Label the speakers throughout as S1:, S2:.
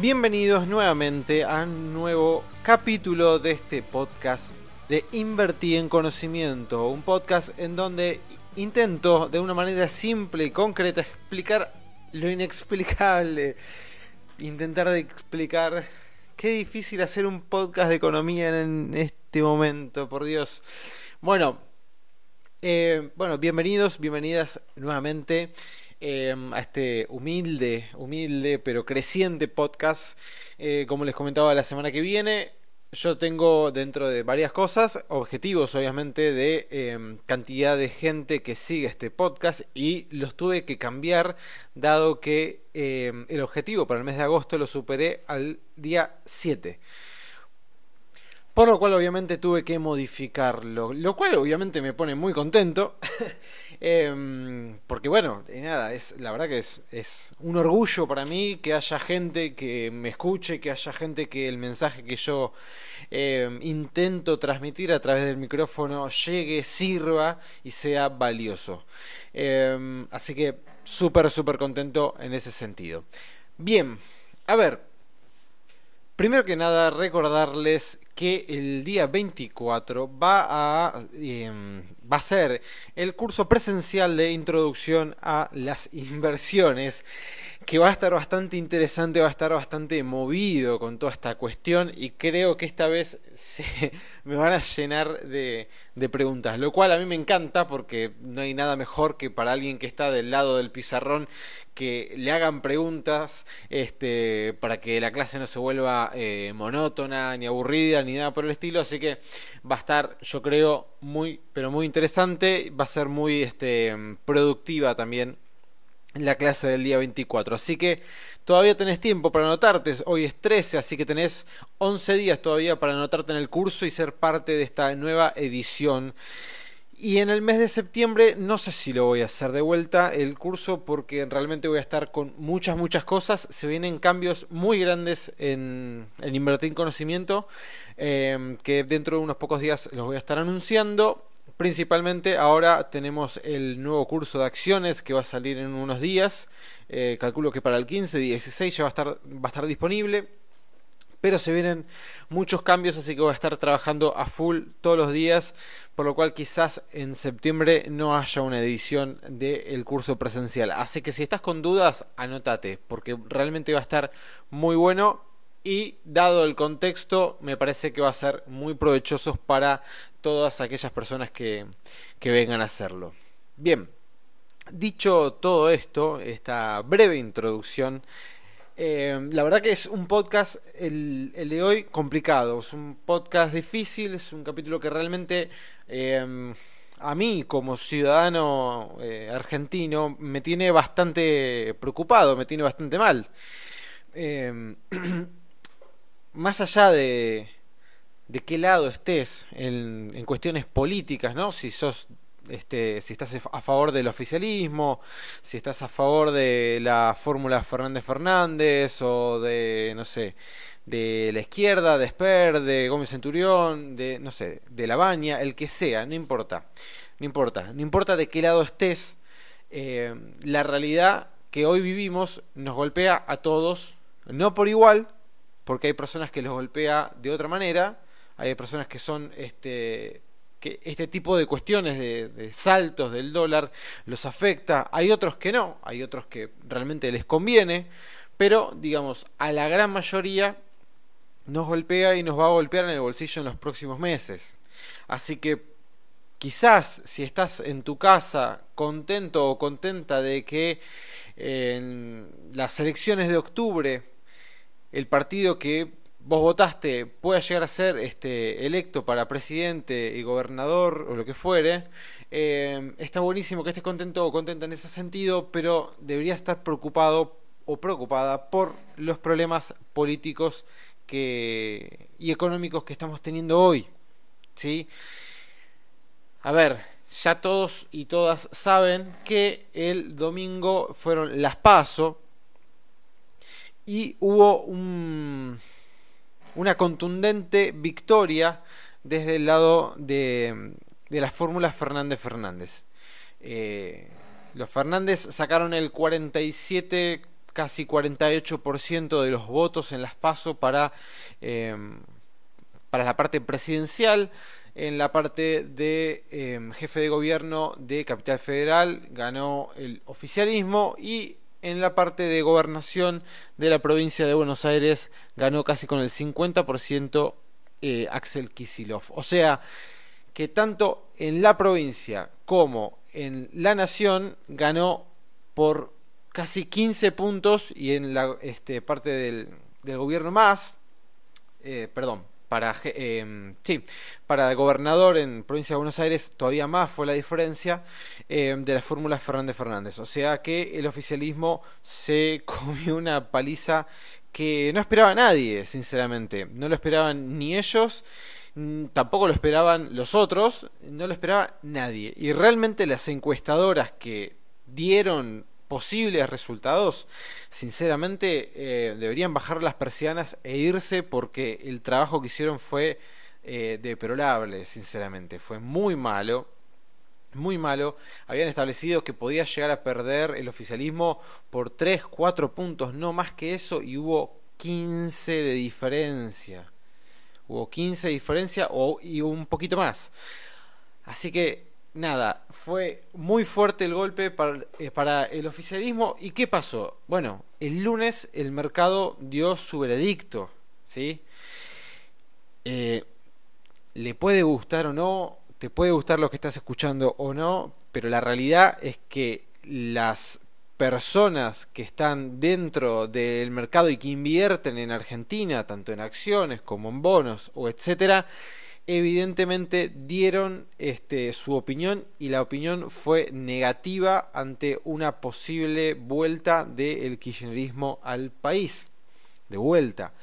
S1: Bienvenidos nuevamente a un nuevo capítulo de este podcast de Invertir en Conocimiento. Un podcast en donde intento de una manera simple y concreta explicar lo inexplicable. Intentar de explicar qué difícil hacer un podcast de economía en este momento, por Dios. Bueno, eh, bueno, bienvenidos, bienvenidas nuevamente eh, a este humilde, humilde pero creciente podcast. Eh, como les comentaba la semana que viene, yo tengo dentro de varias cosas objetivos, obviamente, de cantidad de gente que sigue este podcast y los tuve que cambiar dado que el objetivo para el mes de agosto lo superé al día 7. Por lo cual obviamente tuve que modificarlo. Lo cual obviamente me pone muy contento. Em, porque bueno, nada, es, la verdad que es, es, un orgullo para mí que haya gente que me escuche, que haya gente que el mensaje que yo em, intento transmitir a través del micrófono llegue, sirva y sea valioso. Em, así que súper, súper contento en ese sentido. Bien, a ver, Primero que nada, recordarles que el día 24 va a, em, va a ser el curso presencial de introducción a las inversiones, que va a estar bastante interesante, va a estar bastante movido con toda esta cuestión y creo que esta vez se me van a llenar de, de preguntas, lo cual a mí me encanta porque no hay nada mejor que para alguien que está del lado del pizarrón que le hagan preguntas este, para que la clase no se vuelva eh, monótona, ni aburrida, ni nada por el estilo. Así que va a estar, yo creo, muy, pero muy interesante. Va a ser muy este, productiva también la clase del día 24. Así que todavía tenés tiempo para anotarte. Hoy es 13, así que tenés 11 días todavía para anotarte en el curso y ser parte de esta nueva edición. Y en el mes de septiembre no sé si lo voy a hacer de vuelta el curso porque realmente voy a estar con muchas, muchas cosas. Se vienen cambios muy grandes en, invertir en conocimiento em, que dentro de unos pocos días los voy a estar anunciando. Principalmente ahora tenemos el nuevo curso de acciones que va a salir en unos días. Eh, calculo que para el 15, 16 ya va a estar, va a estar disponible pero se vienen muchos cambios, así que voy a estar trabajando a full todos los días, por lo cual quizás en septiembre no haya una edición del curso presencial. Así que si estás con dudas, anótate, porque realmente va a estar muy bueno y dado el contexto, me parece que va a ser muy provechoso para todas aquellas personas que, que vengan a hacerlo. Bien, dicho todo esto, esta breve introducción, eh, la verdad que es un podcast, el, de hoy, complicado. Es un podcast difícil, es un capítulo que realmente eh, a mí como ciudadano eh, argentino me tiene bastante preocupado, me tiene bastante mal. más allá de, de qué lado estés en, en cuestiones políticas, ¿no? Si sos este, si estás a favor del oficialismo, si estás a favor de la fórmula Fernández Fernández o de, no sé, de la izquierda, de Esper, de Gómez Centurión, de, no sé, de La Baña, el que sea, no importa, no importa, no importa de qué lado estés, eh, la realidad que hoy vivimos nos golpea a todos, no por igual, porque hay personas que los golpea de otra manera, hay personas que son este, que este tipo de cuestiones de, saltos del dólar los afecta, hay otros que no, hay otros que realmente les conviene, pero digamos, a la gran mayoría nos golpea y nos va a golpear en el bolsillo en los próximos meses. Así que quizás si estás en tu casa contento o contenta de que en las elecciones de octubre el partido que vos votaste pueda llegar a ser este, electo para presidente y gobernador o lo que fuere, eh, está buenísimo que estés contento o contenta en ese sentido, pero deberías estar preocupado o preocupada por los problemas políticos y económicos que estamos teniendo hoy. ¿sí? A ver, ya todos y todas saben que el domingo fueron las PASO y hubo un, una contundente victoria desde el lado de, de la fórmula Fernández Fernández. Eh, los Fernández sacaron el 47, casi 48% de los votos en las PASO para, eh, para la parte presidencial. En la parte de em, jefe de gobierno de Capital Federal ganó el oficialismo y en la parte de gobernación de la provincia de Buenos Aires ganó casi con el 50% eh, Axel Kisilov. O sea que tanto en la provincia como en la nación ganó por casi 15 puntos y en la este, parte del, gobierno más, eh, perdón, para, eh, sí, para gobernador en provincia de Buenos Aires todavía más fue la diferencia eh, de la fórmula Fernández Fernández. O sea que el oficialismo se comió una paliza que no esperaba nadie, sinceramente. No lo esperaban ni ellos, tampoco lo esperaban los otros, no lo esperaba nadie. Y realmente las encuestadoras que dieron posibles resultados, sinceramente eh, deberían bajar las persianas e irse porque el trabajo que hicieron fue eh, deplorable, sinceramente, fue muy malo. Muy malo, habían establecido que podía llegar a perder el oficialismo por 3, 4 puntos, no más que eso, y hubo 15 de diferencia. Hubo 15 de diferencia o, y un poquito más. Así que nada, fue muy fuerte el golpe eh, para, el oficialismo. ¿Y qué pasó? Bueno, el lunes el mercado dio su veredicto, ¿sí? Eh, le puede gustar o no, te puede gustar lo que estás escuchando o no, pero la realidad es que las personas que están dentro del mercado y que invierten en Argentina, tanto en acciones como en bonos o etcétera, evidentemente dieron este, su opinión y la opinión fue negativa ante una posible vuelta del kirchnerismo al país. De vuelta.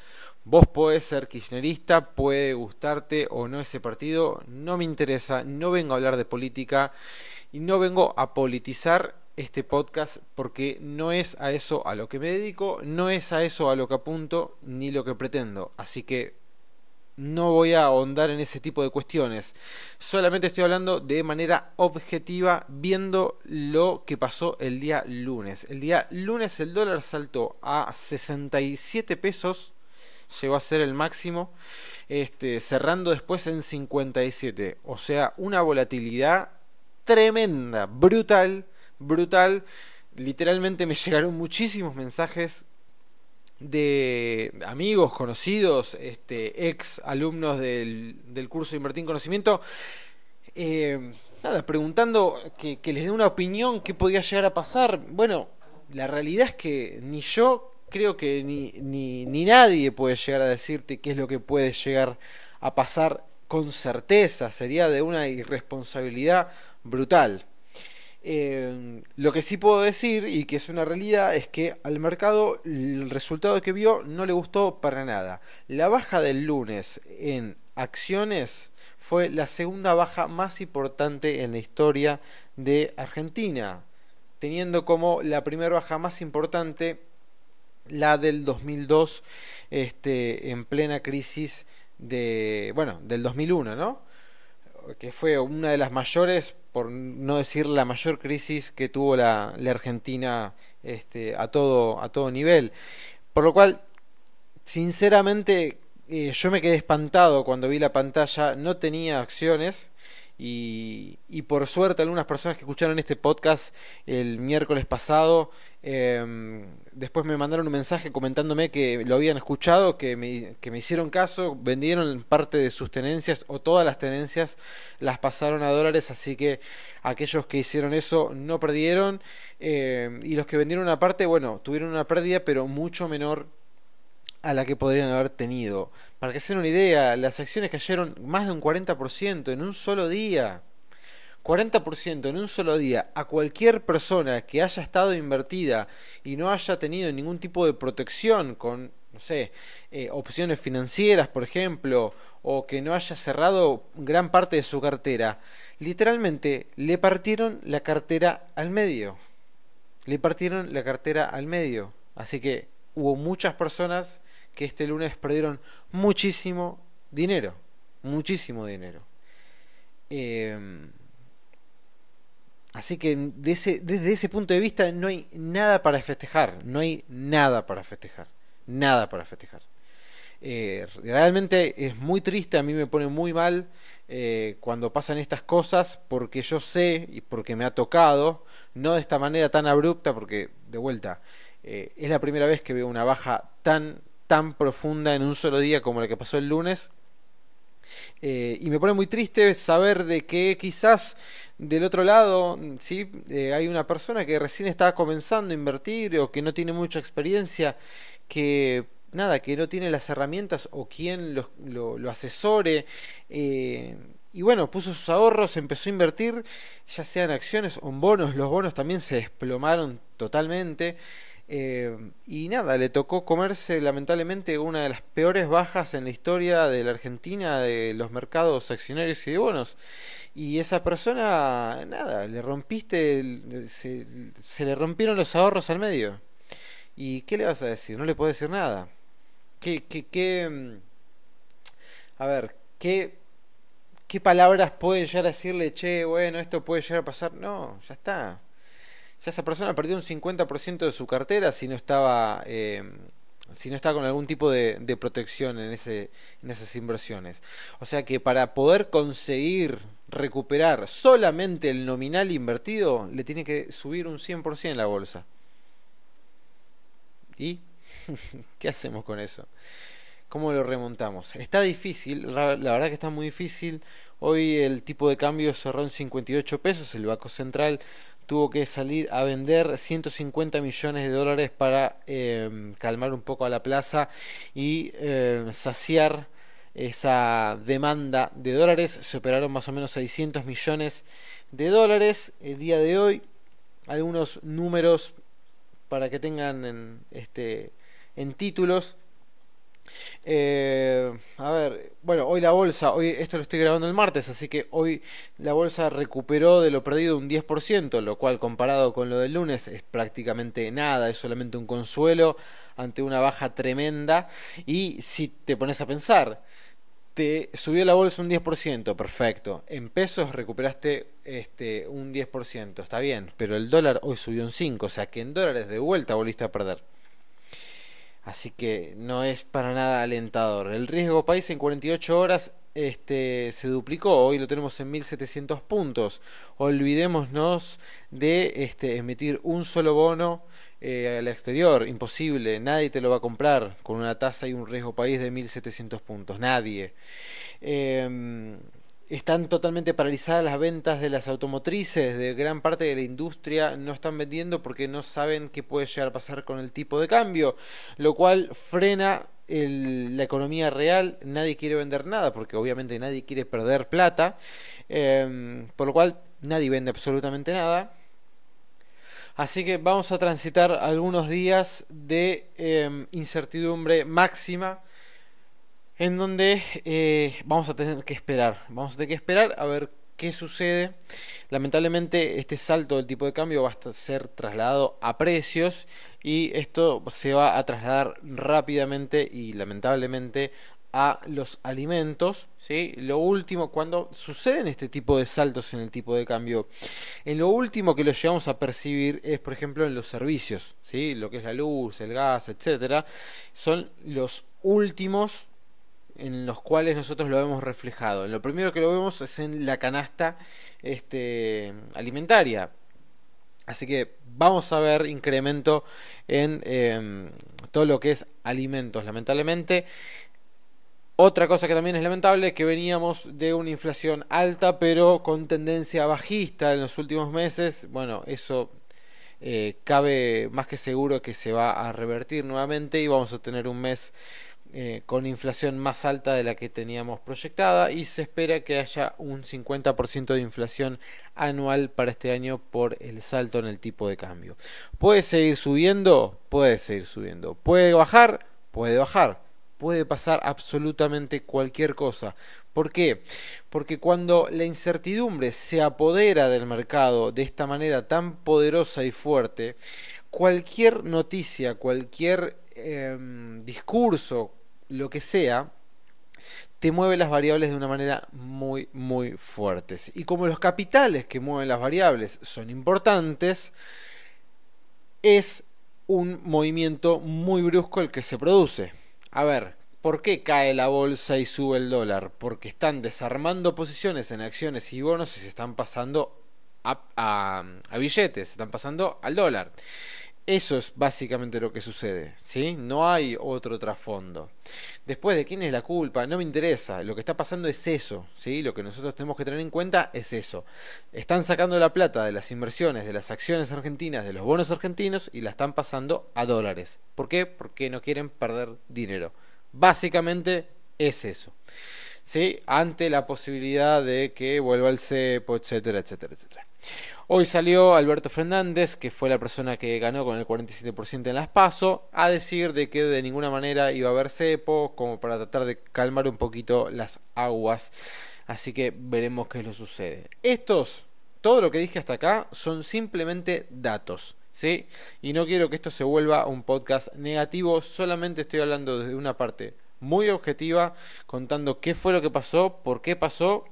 S1: Vos podés ser kirchnerista, puede gustarte o no ese partido, no me interesa, no vengo a hablar de política y no vengo a politizar este podcast porque no es a eso a lo que me dedico, no es a eso a lo que apunto ni lo que pretendo. Así que no voy a ahondar en ese tipo de cuestiones. Solamente estoy hablando de manera objetiva viendo lo que pasó el día lunes. El día lunes el dólar saltó a 67 pesos, llegó a ser el máximo, este, cerrando después en 57. O sea, una volatilidad tremenda, brutal, brutal. Literalmente me llegaron muchísimos mensajes de amigos, conocidos, este, ex alumnos del, del curso de Invertir en Conocimiento, eh, nada, preguntando que, les dé una opinión, qué podía llegar a pasar. Bueno, la realidad es que ni yo creo que ni, ni, ni nadie puede llegar a decirte qué es lo que puede llegar a pasar con certeza, sería de una irresponsabilidad brutal. Eh, lo que sí puedo decir, y que es una realidad, es que al mercado el resultado que vio no le gustó para nada. La baja del lunes en acciones fue la segunda baja más importante en la historia de Argentina, teniendo como la primera baja más importante la del 2002, este, en plena crisis de, bueno, del 2001, ¿no? Que fue una de las mayores por no decir la mayor crisis que tuvo la, Argentina este, a, todo, a todo nivel. Por lo cual, sinceramente, eh, yo me quedé espantado cuando vi la pantalla, no tenía acciones. Y, y, por suerte algunas personas que escucharon este podcast el miércoles pasado eh, después me mandaron un mensaje comentándome que lo habían escuchado, que me, que me hicieron caso, vendieron parte de sus tenencias o todas las tenencias las pasaron a dólares, así que aquellos que hicieron eso no perdieron. Eh, y los que vendieron una parte, bueno, tuvieron una pérdida pero mucho menor a la que podrían haber tenido. Para que se den una idea, las acciones cayeron más de un 40% en un solo día. 40% en un solo día a cualquier persona que haya estado invertida y no haya tenido ningún tipo de protección con no sé, eh, opciones financieras, por ejemplo, o que no haya cerrado gran parte de su cartera, literalmente le partieron la cartera al medio. Le partieron la cartera al medio. Así que hubo muchas personas que este lunes perdieron muchísimo dinero. Muchísimo dinero. Em, así que desde ese punto de vista no hay nada para festejar. No hay nada para festejar. Nada para festejar. Eh, realmente es muy triste, a mí me pone muy mal eh, cuando pasan estas cosas porque yo sé y porque me ha tocado, no de esta manera tan abrupta, porque de vuelta, eh, es la primera vez que veo una baja tan, tan profunda en un solo día como la que pasó el lunes. Eh, y me pone muy triste saber de que quizás del otro lado ¿sí? hay una persona que recién está comenzando a invertir o que no tiene mucha experiencia, que nada, que no tiene las herramientas o quien lo, lo, asesore. Eh, y bueno, puso sus ahorros, empezó a invertir, ya sean acciones o en bonos. Los bonos también se desplomaron totalmente. Eh, y nada, le tocó comerse lamentablemente una de las peores bajas en la historia de la Argentina de los mercados accionarios y de bonos. Y esa persona, nada, le rompiste, se, le rompieron los ahorros al medio. ¿Y qué le vas a decir? No le puedes decir nada. ¿Qué, qué, qué, mm, a ver, qué, qué palabras pueden llegar a decirle, che, bueno, esto puede llegar a pasar? No, ya está. Ya esa persona perdió un 50% de su cartera si no estaba... Eh, si no está con algún tipo de, protección en, esas inversiones. O sea que para poder conseguir recuperar solamente el nominal invertido, le tiene que subir un 100% en la bolsa. ¿Y ¿Qué hacemos con eso? ¿Cómo lo remontamos? Está difícil, la, verdad que está muy difícil. Hoy el tipo de cambio cerró en 58 pesos, el Banco Central tuvo que salir a vender 150 millones de dólares para em, calmar un poco a la plaza y em, saciar esa demanda de dólares. Se operaron más o menos 600 millones de dólares el día de hoy. Algunos números para que tengan en este en títulos. Eh, a ver, bueno, hoy la bolsa, hoy esto lo estoy grabando el martes, así que hoy la bolsa recuperó de lo perdido un 10%, lo cual comparado con lo del lunes es prácticamente nada, es solamente un consuelo ante una baja tremenda. Y si te pones a pensar, te subió la bolsa un 10%, perfecto. En pesos recuperaste este un 10%, está bien, pero el dólar hoy subió un 5, o sea que en dólares de vuelta volviste a perder. Así que no es para nada alentador. El riesgo país en 48 horas este, se duplicó. Hoy lo tenemos en 1700 puntos. Olvidémonos de este, emitir un solo bono eh, al exterior. Imposible. Nadie te lo va a comprar con una tasa y un riesgo país de 1700 puntos. Nadie. Eh, están totalmente paralizadas las ventas de las automotrices, de gran parte de la industria no están vendiendo porque no saben qué puede llegar a pasar con el tipo de cambio, lo cual frena la economía real, nadie quiere vender nada porque obviamente nadie quiere perder plata, em, por lo cual nadie vende absolutamente nada. Así que vamos a transitar algunos días de em, incertidumbre máxima en donde eh, vamos a tener que esperar. Vamos a tener que esperar a ver qué sucede. Lamentablemente este salto del tipo de cambio va a ser trasladado a precios y esto se va a trasladar rápidamente y lamentablemente a los alimentos, ¿sí? Lo último, cuando suceden este tipo de saltos en el tipo de cambio, en lo último que lo llevamos a percibir es, por ejemplo, en los servicios, ¿sí? Lo que es la luz, el gas, etcétera, son los últimos en los cuales nosotros lo vemos reflejado. Lo primero que lo vemos es en la canasta este, alimentaria. Así que vamos a ver incremento en em, todo lo que es alimentos. Lamentablemente, otra cosa que también es lamentable es que veníamos de una inflación alta pero con tendencia bajista en los últimos meses. Bueno, eso eh, cabe más que seguro que se va a revertir nuevamente y vamos a tener un mes eh, con inflación más alta de la que teníamos proyectada y se espera que haya un 50% de inflación anual para este año por el salto en el tipo de cambio. ¿Puede seguir subiendo? Puede seguir subiendo. ¿Puede bajar? puede bajar, puede pasar absolutamente cualquier cosa. ¿Por qué? Porque cuando la incertidumbre se apodera del mercado de esta manera tan poderosa y fuerte, cualquier noticia, cualquier em, discurso, lo que sea, te mueve las variables de una manera muy, muy fuertes. Y como los capitales que mueven las variables son importantes, es un movimiento muy brusco el que se produce. A ver, ¿por qué cae la bolsa y sube el dólar? Porque están desarmando posiciones en acciones y bonos y se están pasando a, a billetes, se están pasando al dólar. Eso es básicamente lo que sucede, ¿sí? No hay otro trasfondo. Después de quién es la culpa, no me interesa. Lo que está pasando es eso, ¿sí? Lo que nosotros tenemos que tener en cuenta es eso. Están sacando la plata de las inversiones, de las acciones argentinas, de los bonos argentinos y la están pasando a dólares. ¿Por qué? Porque no quieren perder dinero. Básicamente es eso. ¿Sí? Ante la posibilidad de que vuelva el cepo, etcétera, etcétera, etcétera. Hoy salió Alberto Fernández, que fue la persona que ganó con el 47% en las PASO, a decir de que de ninguna manera iba a haber cepo, como para tratar de calmar un poquito las aguas. Así que veremos qué es lo sucede. Estos, todo lo que dije hasta acá, son simplemente datos. ¿Sí? Y no quiero que esto se vuelva un podcast negativo, solamente estoy hablando desde una parte muy objetiva, contando qué fue lo que pasó, por qué pasó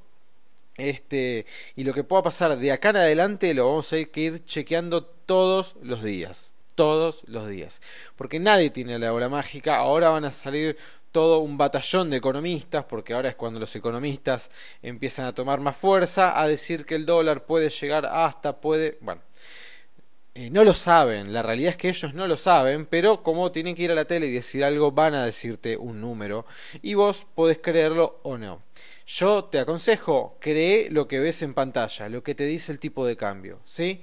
S1: este, y lo que pueda pasar de acá en adelante lo vamos a ir, que ir chequeando todos los días. Todos los días. Porque nadie tiene la bola mágica. Ahora van a salir todo un batallón de economistas, porque ahora es cuando los economistas empiezan a tomar más fuerza, a decir que el dólar puede llegar hasta, puede... Bueno, eh, no lo saben, la realidad es que ellos no lo saben, pero como tienen que ir a la tele y decir algo, van a decirte un número, y vos podés creerlo o no. Yo te aconsejo, cree lo que ves en pantalla, lo que te dice el tipo de cambio, ¿sí?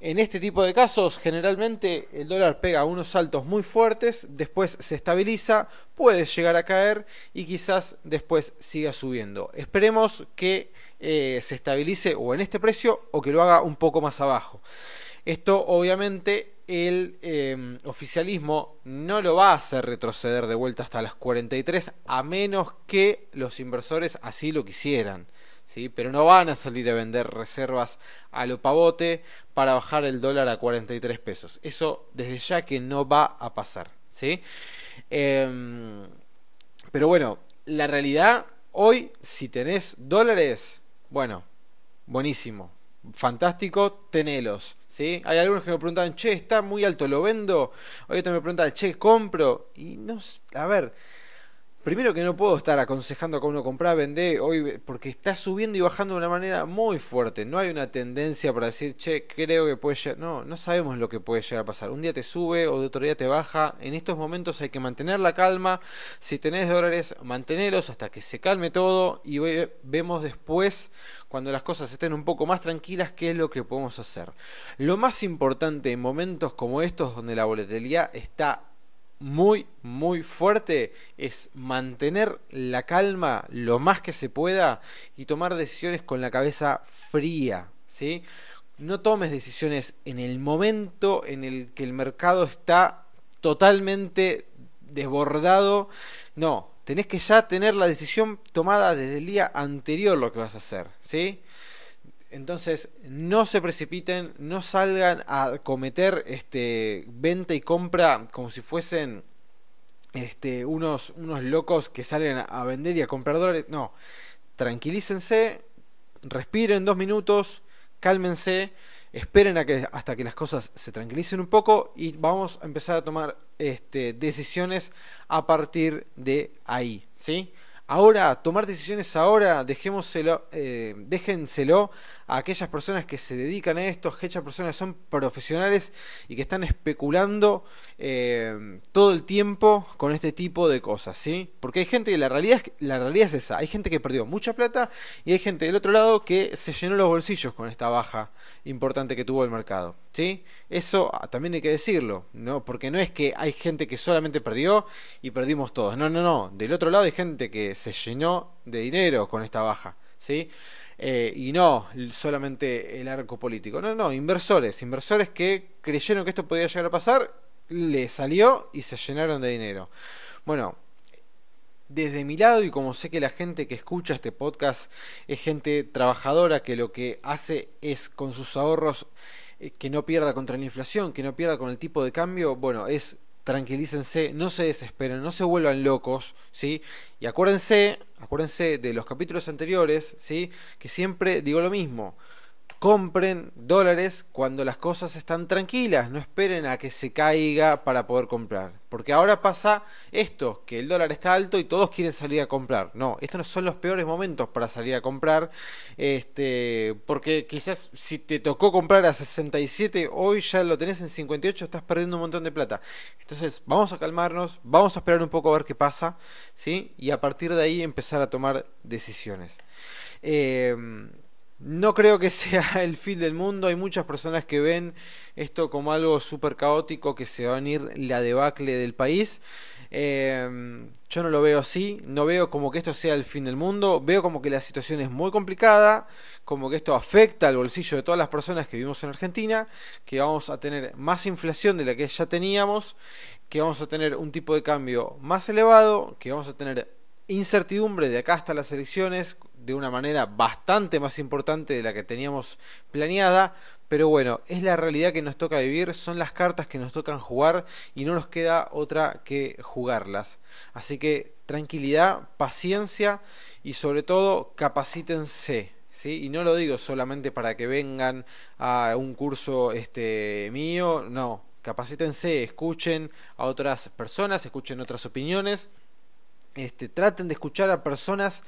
S1: En este tipo de casos, generalmente el dólar pega unos saltos muy fuertes, después se estabiliza, puede llegar a caer y quizás después siga subiendo. Esperemos que eh, se estabilice o en este precio o que lo haga un poco más abajo. Esto obviamente el em, oficialismo no lo va a hacer retroceder de vuelta hasta las 43 a menos que los inversores así lo quisieran. ¿sí? Pero no van a salir a vender reservas a lo pavote para bajar el dólar a 43 pesos. Eso desde ya que no va a pasar. ¿sí? Em, pero bueno, la realidad hoy si tenés dólares, bueno, buenísimo fantástico, tenelos. ¿sí? Hay algunos que me preguntan, che, está muy alto, ¿lo vendo? Hay otros me preguntan, che, compro. Y no, a ver, Primero que no puedo estar aconsejando a uno comprar, vender hoy porque está subiendo y bajando de una manera muy fuerte. No hay una tendencia para decir, che, creo que puede llegar. No, no sabemos lo que puede llegar a pasar. Un día te sube o de otro día te baja. En estos momentos hay que mantener la calma. Si tenés dólares, mantenerlos hasta que se calme todo y vemos después, cuando las cosas estén un poco más tranquilas, qué es lo que podemos hacer. Lo más importante en momentos como estos, donde la volatilidad está muy, muy fuerte es mantener la calma lo más que se pueda y tomar decisiones con la cabeza fría, ¿sí? No tomes decisiones en el momento en el que el mercado está totalmente desbordado. No, tenés que ya tener la decisión tomada desde el día anterior lo que vas a hacer, ¿sí? Entonces, no se precipiten, no salgan a cometer este venta y compra como si fuesen este, unos, unos locos que salen a vender y a comprar dólares. No, tranquilícense, respiren dos minutos, cálmense, esperen hasta que las cosas se tranquilicen un poco y vamos a empezar a tomar este, decisiones a partir de ahí, ¿sí? Ahora, tomar decisiones ahora, dejémoselo, eh, déjenselo aquellas personas que se dedican a esto, aquellas personas que son profesionales y que están especulando eh, todo el tiempo con este tipo de cosas, ¿sí? Porque hay gente, la realidad, es, la realidad es esa, hay gente que perdió mucha plata y hay gente del otro lado que se llenó los bolsillos con esta baja importante que tuvo el mercado, ¿sí? Eso ah, también hay que decirlo, ¿no? Porque no es que hay gente que solamente perdió y perdimos todos, no, no, no, del otro lado hay gente que se llenó de dinero con esta baja, ¿sí? Eh, y no solamente el arco político, no, no, inversores, inversores que creyeron que esto podía llegar a pasar, le salió y se llenaron de dinero. Bueno, desde mi lado y como sé que la gente que escucha este podcast es gente trabajadora que lo que hace es con sus ahorros eh, que no pierda contra la inflación, que no pierda con el tipo de cambio, bueno, es tranquilícense, no se desesperen, no se vuelvan locos, ¿sí? Y acuérdense, acuérdense de los capítulos anteriores, ¿sí? Que siempre digo lo mismo compren dólares cuando las cosas están tranquilas, no esperen a que se caiga para poder comprar. Porque ahora pasa esto, que el dólar está alto y todos quieren salir a comprar. No, estos no son los peores momentos para salir a comprar. Este, porque quizás si te tocó comprar a 67, hoy ya lo tenés en 58, estás perdiendo un montón de plata. Entonces, vamos a calmarnos, vamos a esperar un poco a ver qué pasa, ¿sí? Y a partir de ahí empezar a tomar decisiones. Eh, no creo que sea el fin del mundo. Hay muchas personas que ven esto como algo súper caótico, que se va a venir la debacle del país. Em, yo no lo veo así, no veo como que esto sea el fin del mundo, veo como que la situación es muy complicada, como que esto afecta al bolsillo de todas las personas que vivimos en Argentina, que vamos a tener más inflación de la que ya teníamos, que vamos a tener un tipo de cambio más elevado, que vamos a tener incertidumbre de acá hasta las elecciones de una manera bastante más importante de la que teníamos planeada, pero bueno, es la realidad que nos toca vivir, son las cartas que nos tocan jugar y no nos queda otra que jugarlas. Así que tranquilidad, paciencia y sobre todo capacítense. ¿Sí? Y no lo digo solamente para que vengan a un curso este mío, no, capacítense, escuchen a otras personas, escuchen otras opiniones, este, traten de escuchar a personas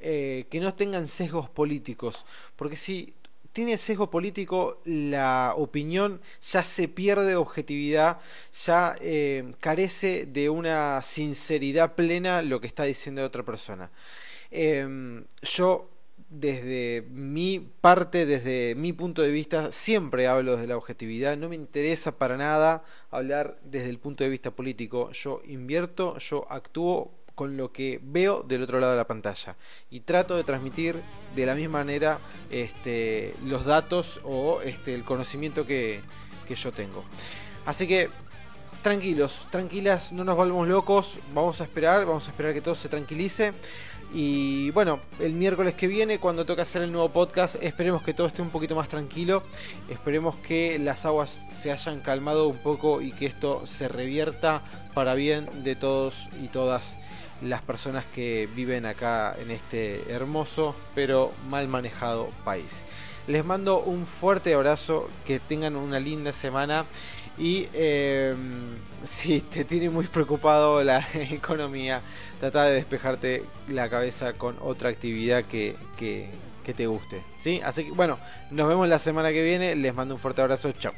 S1: eh, que no tengan sesgos políticos, porque si tiene sesgo político, la opinión ya se pierde objetividad, ya eh, carece de una sinceridad plena lo que está diciendo otra persona. Em, yo desde mi parte, desde mi punto de vista, siempre hablo desde la objetividad. No me interesa para nada hablar desde el punto de vista político. Yo invierto, yo actúo con lo que veo del otro lado de la pantalla y trato de transmitir de la misma manera este, los datos o este, el conocimiento que, que yo tengo. Así que tranquilos, tranquilas, no nos volvamos locos, vamos a esperar, vamos a esperar que todo se tranquilice. Y bueno, el miércoles que viene, cuando toca hacer el nuevo podcast, esperemos que todo esté un poquito más tranquilo. Esperemos que las aguas se hayan calmado un poco y que esto se revierta para bien de todos y todas las personas que viven acá en este hermoso pero mal manejado país. Les mando un fuerte abrazo, que tengan una linda semana y em, si te tiene muy preocupado la economía, trata de despejarte la cabeza con otra actividad que, que, que te guste. ¿sí? Así que bueno, nos vemos la semana que viene, les mando un fuerte abrazo, chao.